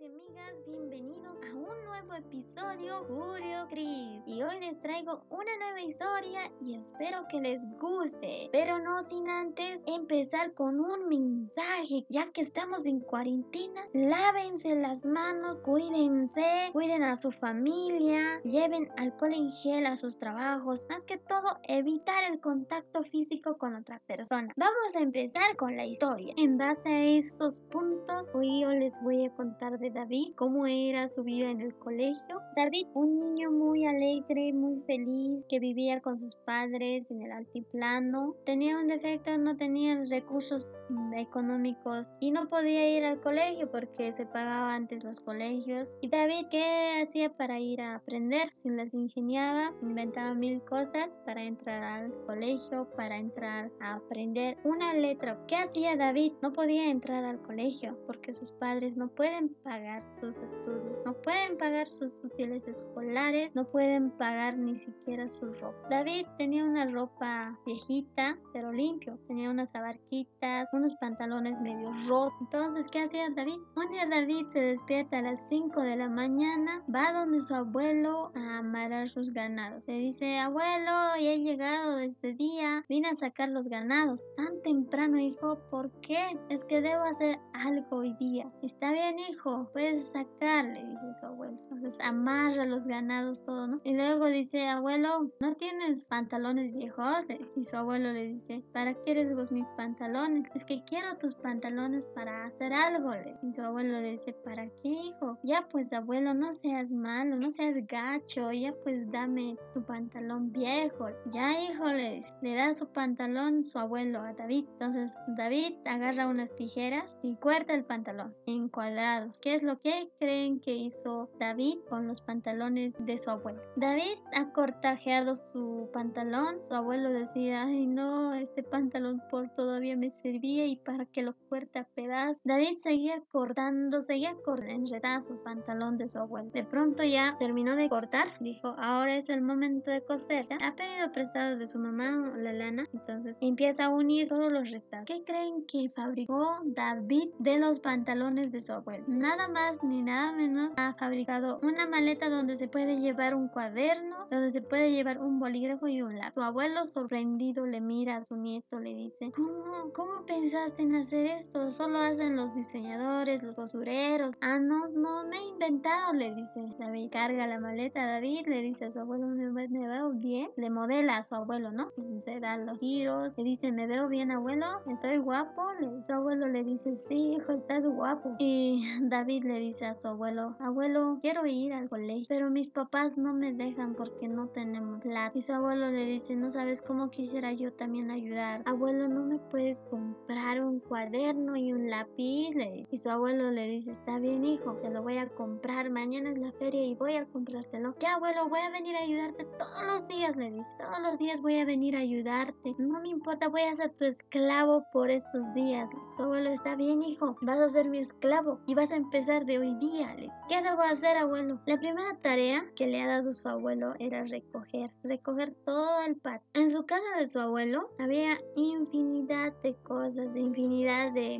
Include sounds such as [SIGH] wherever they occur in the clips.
y amigas, bienvenidos a un nuevo episodio Julio Cris. Y hoy les traigo una nueva historia y espero que les guste. Pero no sin antes empezar con un mensaje, ya que estamos en cuarentena. Lávense las manos, cuídense, cuiden a su familia, lleven alcohol en gel a sus trabajos. Más que todo, evitar el contacto físico con otra persona. Vamos a empezar con la historia. En base a estos puntos, hoy yo les voy a contar David, cómo era su vida en el colegio. David, un niño muy alegre, muy feliz, que vivía con sus padres en el altiplano. Tenía un defecto, no tenía recursos económicos y no podía ir al colegio porque se pagaba antes los colegios. Y David, ¿qué hacía para ir a aprender? Se las ingeniaba, inventaba mil cosas para entrar al colegio, para entrar a aprender una letra. ¿Qué hacía David? No podía entrar al colegio porque sus padres no pueden pagar sus estudios, no pueden pagar sus útiles escolares, no pueden pagar ni siquiera su ropa. David tenía una ropa viejita, pero limpio, tenía unas abarquitas, unos pantalones medio rotos. Entonces, ¿qué hacía David? Un día David se despierta a las 5 de la mañana, va donde su abuelo a amarrar sus ganados. Le dice, abuelo, ya he llegado este día, vine a sacar los ganados. Tan temprano, hijo, ¿por qué? Es que debo hacer algo hoy día. Está bien, hijo, puedes sacarle, dice su abuelo. Entonces amarra los ganados todo, ¿no? Y luego dice, abuelo, ¿no tienes pantalones viejos? Y su abuelo le dice, ¿para qué eres vos mis pantalones? Es que quiero tus pantalones para hacer algo. Y su abuelo le dice, ¿para qué, hijo? Ya pues, abuelo, no seas malo, no seas gacho, ya pues dame tu pantalón viejo. Ya, hijo, le, le da su pantalón su abuelo a David. Entonces David agarra unas tijeras y corta el pantalón en cuadrados. ¿Qué es lo que creen que hizo David con los pantalones de su abuelo? David ha cortajeado su pantalón. Su abuelo decía, ay no, este pantalón por todavía me servía y para que lo corte a pedazos. David seguía cortando, seguía cortando sus pantalón de su abuelo. De pronto ya terminó de cortar, dijo, ahora es el momento de coser. Ha pedido prestado de su mamá la lana, entonces empieza a unir todos los retazos. ¿Qué creen que fabricó David de los pantalones de su abuelo? Más ni nada menos ha fabricado una maleta donde se puede llevar un cuaderno, donde se puede llevar un bolígrafo y un lápiz. Su abuelo sorprendido le mira a su nieto, le dice, ¿cómo, cómo pensaste en hacer esto? Solo hacen los diseñadores, los costureros. Ah, no, no me he inventado, le dice David. Carga la maleta, David le dice a su abuelo, ¿me, me veo bien? Le modela a su abuelo, ¿no? Se da los giros, le dice, ¿me veo bien, abuelo? ¿Estoy guapo? Le, su abuelo le dice, sí, hijo, estás guapo. Y [LAUGHS] David le dice a su abuelo, abuelo, quiero ir al colegio, pero mis papás no me dejan porque no tenemos plata. Y su abuelo le dice, no sabes cómo quisiera yo también ayudar. Abuelo, ¿no me puedes comprar un cuaderno y un lápiz? Le y su abuelo le dice, está bien, hijo, te lo voy a comprar. Mañana es la feria y voy a comprártelo. Ya, abuelo, voy a venir a ayudarte todos los días, le dice. Todos los días voy a venir a ayudarte. No me importa, voy a ser tu esclavo por estos días. Su abuelo, está bien, hijo, vas a ser mi esclavo y vas a empezar de hoy día, le ¿Qué debo hacer, abuelo? La primera tarea que le ha dado su abuelo era recoger, recoger todo el patio. En su casa de su abuelo había infinidad de cosas, infinidad de,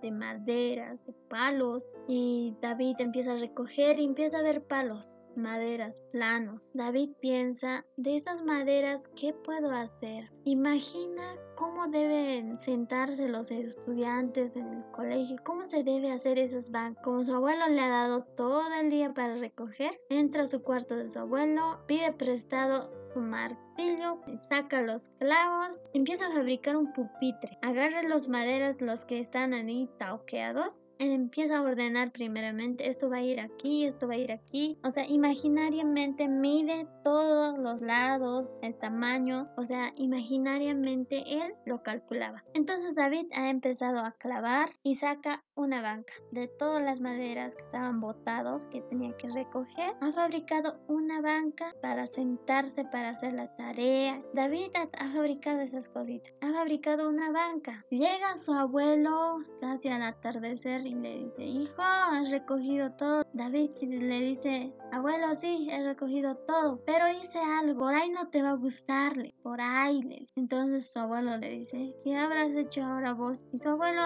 de maderas, de palos y David empieza a recoger y empieza a ver palos maderas, planos. David piensa, de estas maderas, ¿qué puedo hacer? Imagina cómo deben sentarse los estudiantes en el colegio, cómo se debe hacer esas bancas. Como su abuelo le ha dado todo el día para recoger, entra a su cuarto de su abuelo, pide prestado su martillo, saca los clavos, empieza a fabricar un pupitre, agarra los maderas, los que están ahí tauqueados, empieza a ordenar primeramente, esto va a ir aquí, esto va a ir aquí, o sea, imaginariamente mide todos los lados, el tamaño, o sea, imaginariamente él lo calculaba. Entonces David ha empezado a clavar y saca una banca de todas las maderas que estaban botados que tenía que recoger. Ha fabricado una banca para sentarse para hacer la tarea. David ha, fabricado esas cositas. Ha fabricado una banca. Llega su abuelo casi al atardecer y le dice, hijo, has recogido todo. David le dice, abuelo, sí, he recogido todo, pero hice algo, por ahí no te va a gustarle, por ahí le Entonces su abuelo le dice, ¿qué habrás hecho ahora vos? Y su abuelo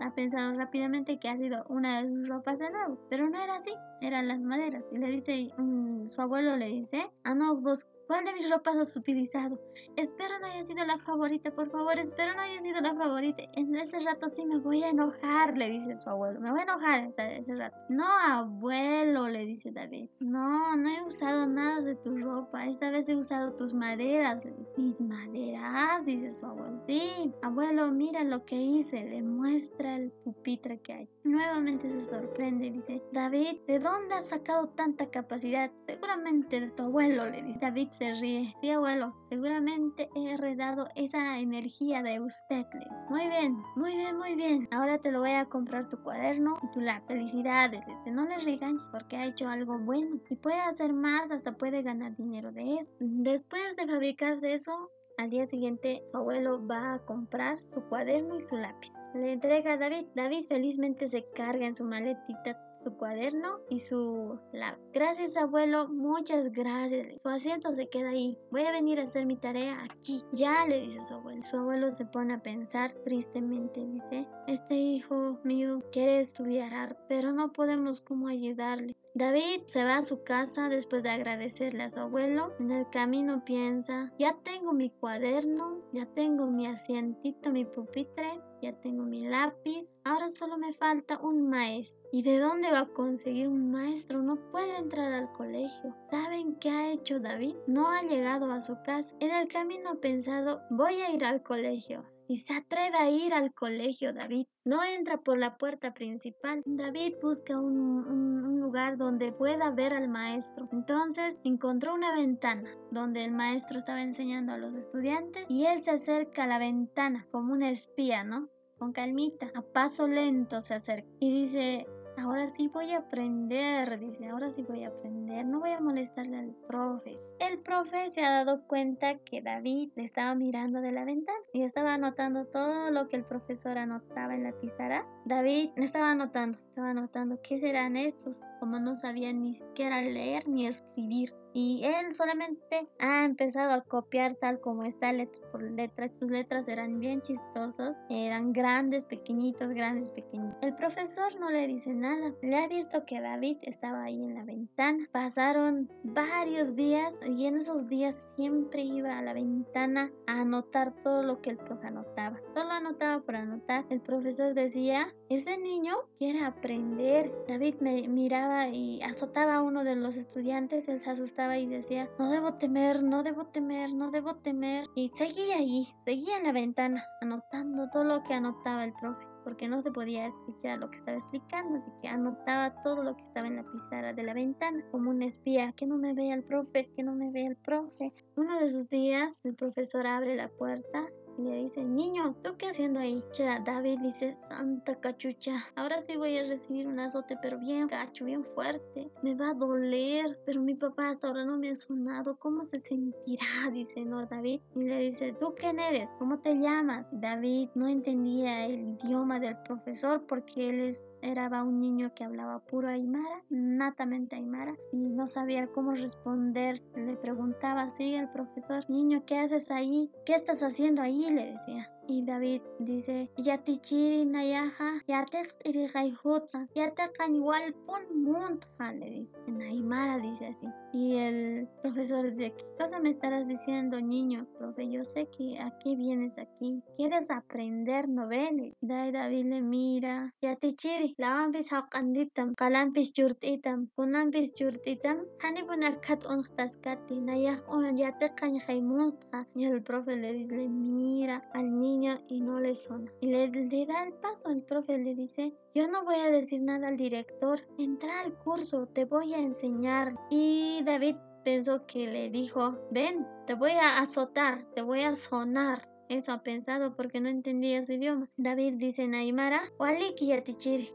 ha pensado rápidamente que ha sido una de sus ropas de nuevo, pero no era así, eran las maderas. Y le dice, mm, su abuelo le dice, ah no, vos ¿Cuál de mis ropas has utilizado? Espero no haya sido la favorita, por favor, espero no haya sido la favorita. En ese rato sí me voy a enojar, le dice su abuelo. Me voy a enojar ese, ese rato. No, abuelo, le dice David. No, no he usado nada de tu ropa. Esta vez he usado tus maderas. Mis maderas, dice su abuelo. Sí, abuelo, mira lo que hice. Le muestra el pupitre que hay. Nuevamente se sorprende y dice, David, ¿de dónde has sacado tanta capacidad? Seguramente de tu abuelo, le dice. David se ríe. Sí, abuelo, seguramente he heredado esa energía de usted. Muy bien, muy bien, muy bien. Ahora te lo voy a comprar tu cuaderno y tu lápiz. Felicidades, no le regañes porque ha hecho algo bueno y puede hacer más, hasta puede ganar dinero de eso. Después de fabricarse eso, al día siguiente su abuelo va a comprar su cuaderno y su lápiz. Le entrega a David. David felizmente se carga en su maletita cuaderno y su lápiz. Gracias abuelo, muchas gracias. Su asiento se queda ahí. Voy a venir a hacer mi tarea aquí. Ya le dice su abuelo. Su abuelo se pone a pensar tristemente. Dice, este hijo mío quiere estudiar arte, pero no podemos cómo ayudarle. David se va a su casa después de agradecerle a su abuelo. En el camino piensa, ya tengo mi cuaderno, ya tengo mi asientito, mi pupitre, ya tengo mi lápiz, ahora solo me falta un maestro. ¿Y de dónde va a conseguir un maestro? No puede entrar al colegio. ¿Saben qué ha hecho David? No ha llegado a su casa. En el camino ha pensado, voy a ir al colegio y se atreve a ir al colegio David. No entra por la puerta principal. David busca un, lugar donde pueda ver al maestro. Entonces encontró una ventana donde el maestro estaba enseñando a los estudiantes y él se acerca a la ventana como una espía, ¿no? Con calmita, a paso lento se acerca y dice, ahora sí voy a aprender, dice, ahora sí voy a aprender, no voy a molestarle al profe. El profe se ha dado cuenta que David le estaba mirando de la ventana y estaba anotando todo lo que el profesor anotaba en la pizarra. David estaba anotando, estaba anotando qué serán estos, como no sabía ni siquiera leer ni escribir y él solamente ha empezado a copiar tal como está letra por letra. Sus letras eran bien chistosas, eran grandes, pequeñitos, grandes, pequeñitos. El profesor no le dice nada. Le ha visto que David estaba ahí en la ventana. Pasaron varios días y en esos días siempre iba a la ventana a anotar todo lo que el profe anotaba. Solo anotaba por anotar. El profesor decía, ese niño quiere aprender. David me miraba y azotaba a uno de los estudiantes. Él se asustaba y decía, no debo temer, no debo temer, no debo temer. Y seguía ahí, seguía en la ventana, anotando todo lo que anotaba el profe porque no se podía escuchar lo que estaba explicando, así que anotaba todo lo que estaba en la pizarra de la ventana, como un espía, que no me vea el profe, que no me vea el profe. Uno de esos días, el profesor abre la puerta le dice, niño, ¿tú qué haciendo ahí? Ya, David dice, santa cachucha, ahora sí voy a recibir un azote, pero bien cacho, bien fuerte. Me va a doler, pero mi papá hasta ahora no me ha sonado. ¿Cómo se sentirá? [LAUGHS] Dice, no, David. Y le dice, ¿tú quién eres? ¿Cómo te llamas? David no entendía el idioma del profesor porque él era un niño que hablaba puro aymara, natamente aymara, y no sabía cómo responder. Le preguntaba así al profesor, niño, ¿qué haces ahí? ¿Qué estás haciendo ahí? Le decía. Y David dice, Yatichiri nayaha, yatek irigayhutsa, yatekan igual pun muntja, le dice. En Aymara dice así. Y el profesor dice, ¿qué cosa me estarás diciendo, niño? Profe, yo sé que aquí vienes aquí. ¿Quieres aprender novelas? David le mira. Yatichiri, lawampis hawqanditam, qalampis churt'itam, kunampis churt'itam, hani bunakat unqtaskati, nayaj un yatekan jaymusqa. Y el profe le dice, mira al niño y no le suena. Y le, da el paso, el profe le dice, yo no voy a decir nada al director, entra al curso, te voy a enseñar. Y David pensó que le dijo, ven, te voy a azotar, te voy a sonar. Eso ha pensado porque no entendía su idioma. David dice en Aymara, Waliki yatichiri,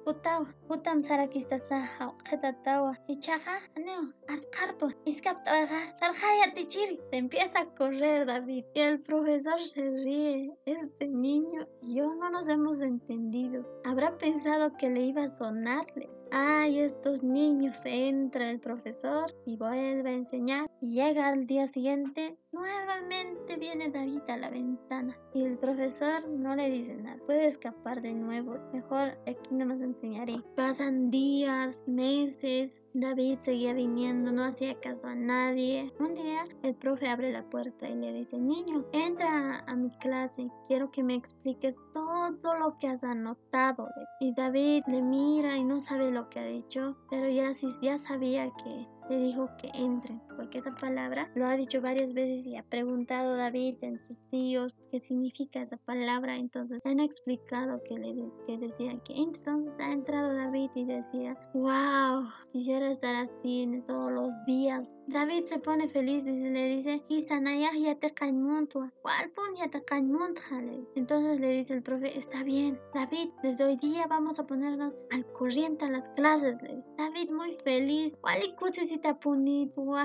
jetatawa, ichaja, aneo, ascarto, iskaptaga, sarja yatichiri. Se empieza a correr David y el profesor se ríe. Este niño y yo no nos hemos entendido. Habrá pensado que le iba a sonarle ay, estos niños, entra el profesor y vuelve a enseñar. Llega al día siguiente, nuevamente viene David a la ventana y el profesor no le dice nada. Puede escapar de nuevo, mejor aquí no nos enseñaré. Pasan días, meses, David seguía viniendo, no hacía caso a nadie. Un día el profe abre la puerta y le dice, niño, entra a mi clase, quiero que me expliques todo lo que has anotado. Y David le mira y no sabe lo que ha dicho, pero ya, ya sabía que le dijo que entre, porque esa palabra lo ha dicho varias veces y ha preguntado David en sus tíos qué significa esa palabra, entonces han explicado que le que decía que entre. entonces ha entrado David y decía, wow, quisiera estar así en todos los días. David se pone feliz y le dice, ya te ¿cuál pon ya te Entonces le dice el profe, está bien, David, desde hoy día vamos a ponernos al corriente a las clases. David muy feliz, ¿cuál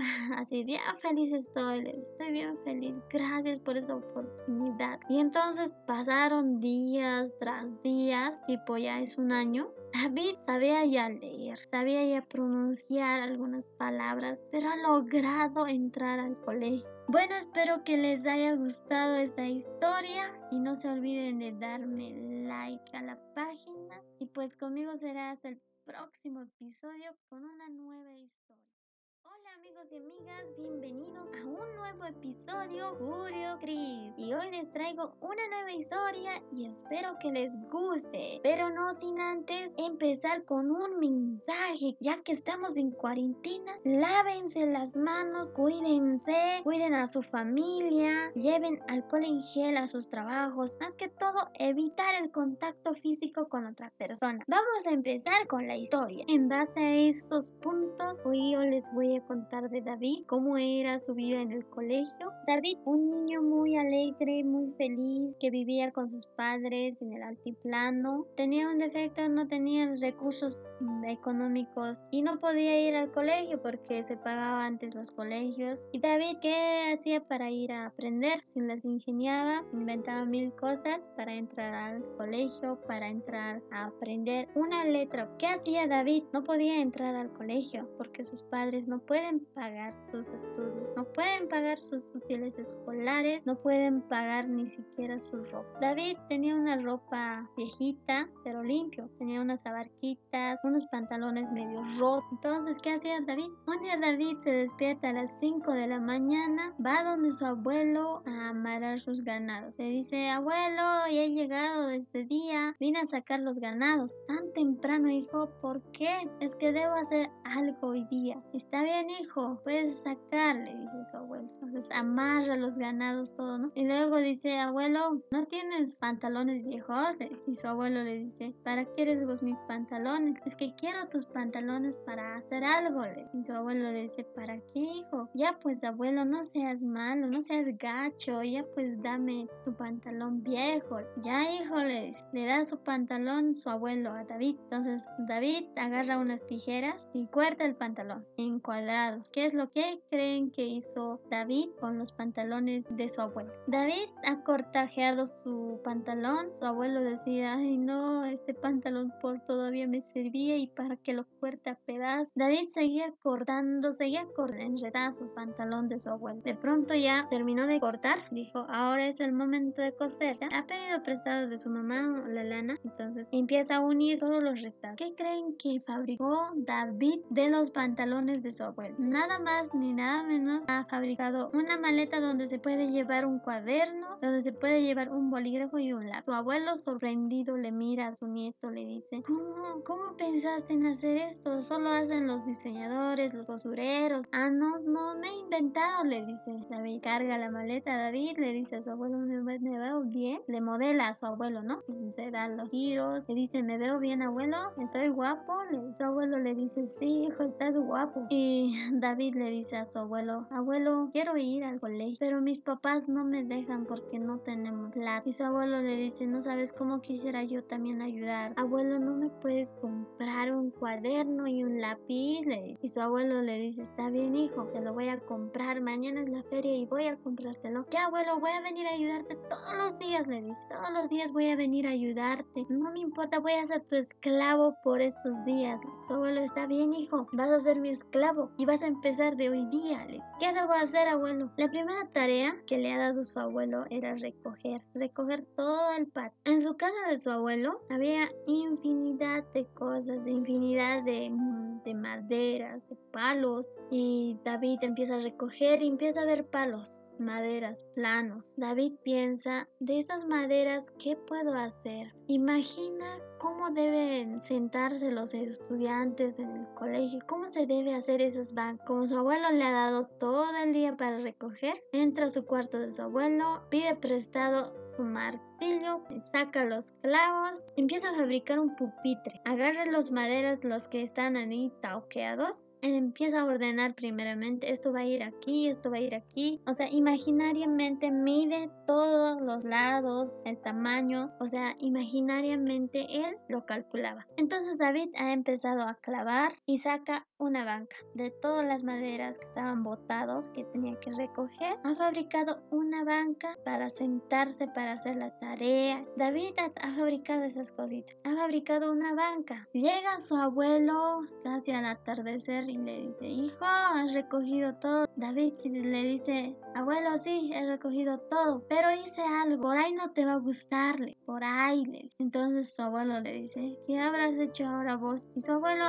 [LAUGHS] Así, bien feliz estoy, estoy bien feliz. Gracias por esa oportunidad. Y entonces pasaron días tras días, tipo ya es un año. David sabía ya leer, sabía ya pronunciar algunas palabras, pero ha logrado entrar al colegio. Bueno, espero que les haya gustado esta historia y no se olviden de darme like a la página. Y pues conmigo será hasta el próximo episodio con una nueva historia. Amigos y amigas, bienvenidos a un nuevo episodio Julio Cris y hoy les traigo una nueva historia y espero que les guste, pero no sin antes empezar con un mensaje ya que estamos en cuarentena, lávense las manos, cuídense, cuiden a su familia, lleven alcohol en gel a sus trabajos, más que todo evitar el contacto físico con otra persona. Vamos a empezar con la historia. En base a estos puntos, hoy yo les voy a contar de David, cómo era su vida en el colegio. David, un niño muy alegre, muy feliz, que vivía con sus padres en el altiplano. Tenía un defecto, no tenía recursos económicos y no podía ir al colegio porque se pagaba antes los colegios. Y David, ¿qué hacía para ir a aprender? Se las ingeniaba, inventaba mil cosas para entrar al colegio, para entrar a aprender una letra. ¿Qué hacía David? No podía entrar al colegio porque sus padres no pueden pagar sus estudios, no pueden pagar sus útiles escolares, no pueden pagar ni siquiera su ropa. David tenía una ropa viejita, pero limpio, tenía unas abarquitas, unos pantalones medio rotos. Entonces, ¿qué hacía David? Un día David se despierta a las 5 de la mañana, va donde su abuelo a amarrar sus ganados. Le dice, abuelo, ya he llegado este día, vine a sacar los ganados. Tan temprano, hijo, ¿por qué? Es que debo hacer algo hoy día. Está bien hijo, puedes sacarle, dice su abuelo. Entonces amarra los ganados todo, ¿no? Y luego dice, abuelo, ¿no tienes pantalones viejos? Y su abuelo le dice, ¿para qué quieres vos mis pantalones? Es que quiero tus pantalones para hacer algo. Y su abuelo le dice, ¿para qué, hijo? Ya pues, abuelo, no seas malo, no seas gacho, ya pues dame tu pantalón viejo. Ya, hijo, le, le da su pantalón su abuelo a David. Entonces David agarra unas tijeras y corta el pantalón en ¿Qué es lo que creen que hizo David con los pantalones de su abuelo? David ha cortajeado su pantalón. Su abuelo decía, ay no, este pantalón por todavía me servía y para que lo corte a pedazos. David seguía cortando, seguía cortando su pantalón de su abuelo. De pronto ya terminó de cortar. Dijo, ahora es el momento de coser. Ha pedido prestado de su mamá la lana. Entonces empieza a unir todos los retazos. ¿Qué creen que fabricó David de los pantalones de su abuelo? Nada más ni nada menos ha fabricado una maleta donde se puede llevar un cuaderno, donde se puede llevar un bolígrafo y un lápiz. Su abuelo sorprendido le mira a su nieto, le dice, ¿cómo, cómo pensaste en hacer esto? Solo hacen los diseñadores, los cosureros. Ah, no, no me he inventado, le dice. David carga la maleta David, le dice a su abuelo, ¿me, veo bien? Le modela a su abuelo, ¿no? Se dan los giros, le dice, ¿me veo bien, abuelo? ¿Estoy guapo? Le, su abuelo le dice, sí, hijo, estás guapo. Y [LAUGHS] Y David le dice a su abuelo, abuelo, quiero ir al colegio, pero mis papás no me dejan porque no tenemos plata. Y su abuelo le dice, no sabes cómo quisiera yo también ayudar. Abuelo, ¿no me puedes comprar un cuaderno y un lápiz? Y su abuelo le dice, está bien hijo, te lo voy a comprar. Mañana es la feria y voy a comprártelo. Ya abuelo, voy a venir a ayudarte todos los días, le dice. Todos los días voy a venir a ayudarte. No me importa, voy a ser tu esclavo por estos días. Su abuelo, está bien hijo, vas a ser mi esclavo y vas a empezar de hoy día. Le ¿Qué debo hacer abuelo? La primera tarea que le ha dado su abuelo era recoger, recoger todo el patio. En su casa de su abuelo había infinidad de cosas, infinidad de, de maderas, de palos y David empieza a recoger y empieza a ver palos maderas, planos. David piensa, de estas maderas, ¿qué puedo hacer? Imagina cómo deben sentarse los estudiantes en el colegio, cómo se debe hacer esos bancos. Como su abuelo le ha dado todo el día para recoger, entra a su cuarto de su abuelo, pide prestado su martillo, saca los clavos, empieza a fabricar un pupitre, agarra los maderas, los que están ahí tauqueados, empieza a ordenar primeramente, esto va a ir aquí, esto va a ir aquí, o sea, imaginariamente mide todos los lados, el tamaño, o sea, imaginariamente él lo calculaba. Entonces David ha empezado a clavar y saca una banca de todas las maderas que estaban botados que tenía que recoger. Ha fabricado una banca para sentarse para hacer la tarea. David ha, fabricado esas cositas. Ha fabricado una banca. Llega su abuelo casi al atardecer y le dice, hijo, has recogido todo. David le dice, abuelo, sí, he recogido todo, pero hice algo. Por ahí no te va a gustarle. Por ahí. Entonces su abuelo le dice, ¿qué habrás hecho ahora vos? Y su abuelo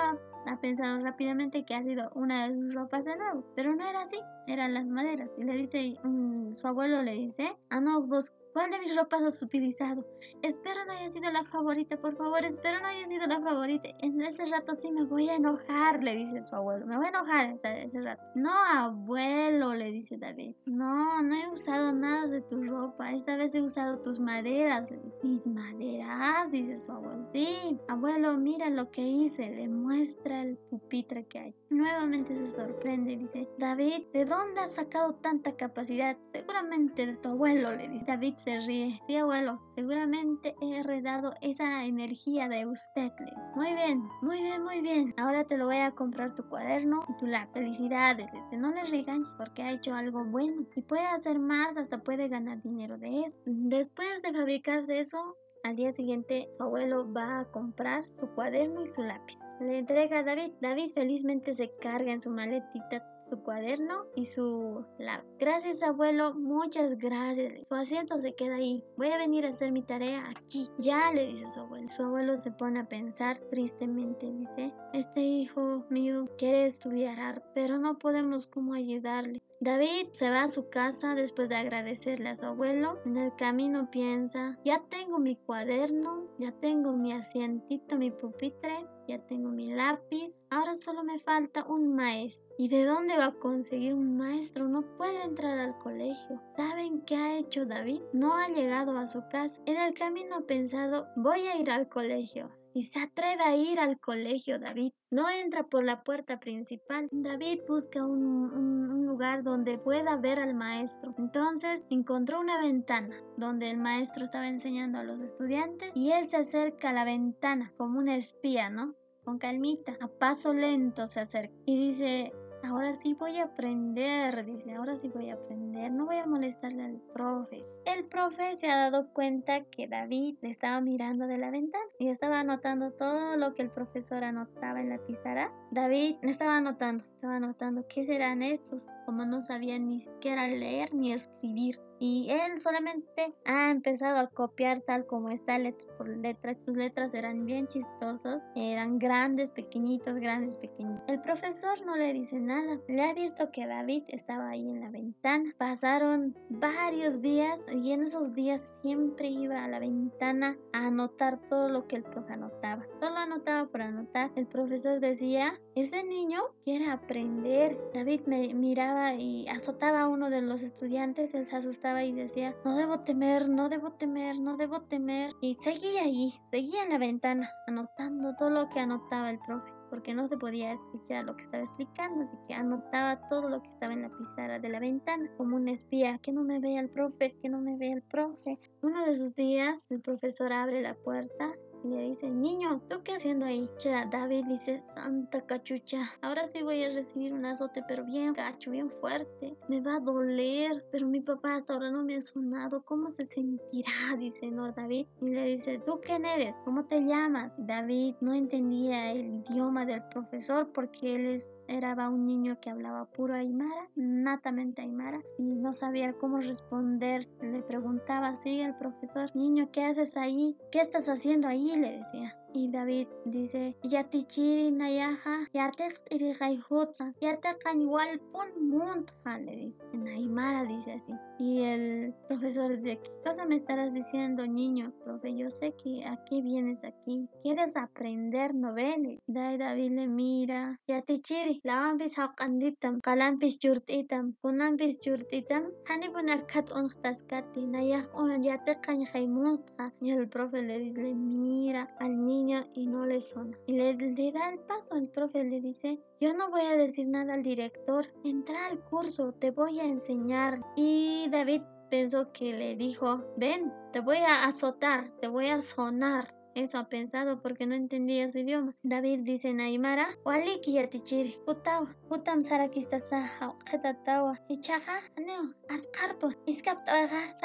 ha pensado rápidamente que ha sido una de sus ropas de nuevo, pero no era así, eran las maderas. Y le dice, mm, su abuelo le dice, ah no, vos ¿Cuál de mis ropas has utilizado? Espero no haya sido la favorita, por favor, espero no haya sido la favorita. En ese rato sí me voy a enojar, le dice su abuelo. Me voy a enojar ese, ese rato. No, abuelo, le dice David. No, no he usado nada de tu ropa. Esta vez he usado tus maderas. Mis maderas, dice su abuelo. Sí, abuelo, mira lo que hice. Le muestra el pupitre que hay. Nuevamente se sorprende y dice, David, ¿de dónde has sacado tanta capacidad? Seguramente de tu abuelo, le dice. David ríe. Sí, abuelo, seguramente he heredado esa energía de usted. Muy bien, muy bien, muy bien. Ahora te lo voy a comprar tu cuaderno y tu la Felicidades. No le regañes porque ha hecho algo bueno y puede hacer más, hasta puede ganar dinero de eso. Después de fabricarse eso, al día siguiente su abuelo va a comprar su cuaderno y su lápiz. Le entrega a David. David felizmente se carga en su maletita su cuaderno y su lápiz. Gracias abuelo, muchas gracias. Su asiento se queda ahí. Voy a venir a hacer mi tarea aquí. Ya le dice su abuelo. Su abuelo se pone a pensar tristemente. Dice, este hijo mío quiere estudiar arte, pero no podemos cómo ayudarle. David se va a su casa después de agradecerle a su abuelo. En el camino piensa, ya tengo mi cuaderno, ya tengo mi asientito, mi pupitre, ya tengo mi lápiz, ahora solo me falta un maestro. ¿Y de dónde va a conseguir un maestro? No puede entrar al colegio. ¿Saben qué ha hecho David? No ha llegado a su casa. En el camino ha pensado, voy a ir al colegio y se atreve a ir al colegio David. No entra por la puerta principal. David busca un, lugar donde pueda ver al maestro. Entonces encontró una ventana donde el maestro estaba enseñando a los estudiantes y él se acerca a la ventana como una espía, ¿no? Con calmita, a paso lento se acerca y dice, ahora sí voy a aprender, dice, ahora sí voy a aprender, no voy a molestarle al profe. El profe se ha dado cuenta que David le estaba mirando de la ventana y estaba anotando todo lo que el profesor anotaba en la pizarra. David estaba anotando, estaba anotando qué serán estos, como no sabía ni siquiera leer ni escribir y él solamente ha empezado a copiar tal como está letra por letra. Sus letras eran bien chistosos, eran grandes, pequeñitos, grandes, pequeñitos. El profesor no le dice nada. Le ha visto que David estaba ahí en la ventana. Pasaron varios días y en esos días siempre iba a la ventana a anotar todo lo que el profe anotaba. Solo anotaba por anotar. El profesor decía, ese niño quiere aprender. David me miraba y azotaba a uno de los estudiantes, él se asustaba y decía, no debo temer, no debo temer, no debo temer. Y seguía ahí, seguía en la ventana, anotando todo lo que anotaba el profe. porque no se podía escuchar lo que estaba explicando, así que anotaba todo lo que estaba en la pizarra de la ventana, como un espía, que no me vea el profe, que no me vea el profe. Uno de esos días el profesor abre la puerta le dice, niño, ¿tú qué haciendo ahí? Cha, David dice, santa cachucha, ahora sí voy a recibir un azote, pero bien cacho, bien fuerte. Me va a doler, pero mi papá hasta ahora no me ha sonado. ¿Cómo se sentirá? Dice, no, David. Y le dice, ¿tú quién eres? ¿Cómo te llamas? David no entendía el idioma del profesor porque él es, era un niño que hablaba puro aymara, natamente aymara, y no sabía cómo responder. Le preguntaba así al profesor, niño, ¿qué haces ahí? ¿Qué estás haciendo ahí? Le decía. Y David dice, Yatichiri nayaha, yatek irigayhutsa, yatekan igual pun muntja, le dice. En Aymara dice así. Y el profesor dice, ¿qué cosa me estarás diciendo, niño? Profe, yo sé que aquí vienes aquí. ¿Quieres aprender novelas? David le mira. Yatichiri, lawampis hawqanditam, qalampis churtitam, kunampis churtitam, hanipunakat unqtaskati, nayaj un yatekan jaimunsta. Y el profe le dice, mira al niño y no le. Y le, da el paso, el profe le dice, yo no voy a decir nada al director, entra al curso, te voy a enseñar. Y David pensó que le dijo, ven, te voy a azotar, te voy a sonar. Eso ha pensado porque no entendía su idioma. David dice Naimara, waliki yatichiri, utawa, utam sarakistasa, jetatawa, ichaja, aneo, ascarto, iskaptaga,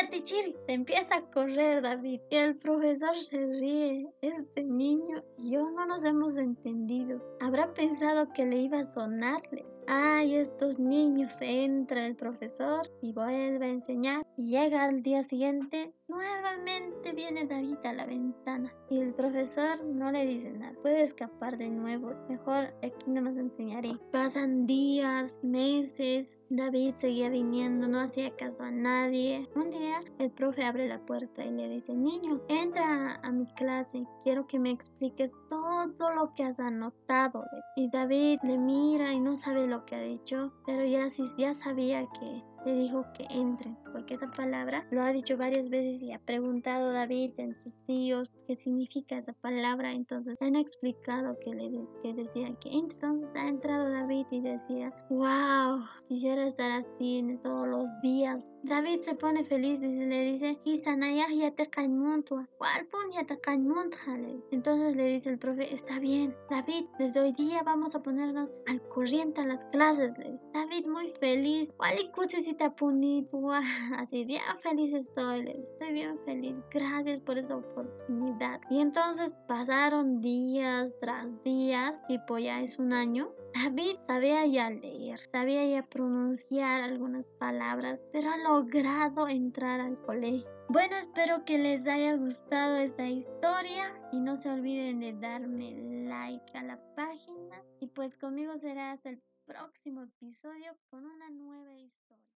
yatichiri. Se empieza a correr David y el profesor se ríe. Este niño y yo no nos hemos entendido. Habrá pensado que le iba a sonarle. Ay, estos niños, entra el profesor y vuelve a enseñar. Llega al día siguiente, nuevamente viene David a la ventana. Y el profesor no le dice nada. Puede escapar de nuevo. Mejor aquí no nos enseñaré. Pasan días, meses. David seguía viniendo, no hacía caso a nadie. Un día el profe abre la puerta y le dice, niño, entra a mi clase. Quiero que me expliques todo lo que has anotado. Y David le mira y no sabe lo que ha dicho, pero ya, ya sabía que le dijo que entre, porque esa palabra lo ha dicho varias veces y ha preguntado David en sus tíos qué significa esa palabra, entonces han explicado que le que decía que entre. entonces ha entrado David y decía, wow, quisiera estar así en todos los días. David se pone feliz y le dice, ¿cuál pon ya te Entonces le dice el profe, está bien, David, desde hoy día vamos a ponernos al corriente a las clases. David muy feliz, ¿cuál y [LAUGHS] Así bien feliz estoy, estoy bien feliz. Gracias por esa oportunidad. Y entonces pasaron días tras días, tipo ya es un año. David sabía ya leer, sabía ya pronunciar algunas palabras, pero ha logrado entrar al colegio. Bueno, espero que les haya gustado esta historia y no se olviden de darme like a la página y pues conmigo será hasta el próximo episodio con una nueva historia.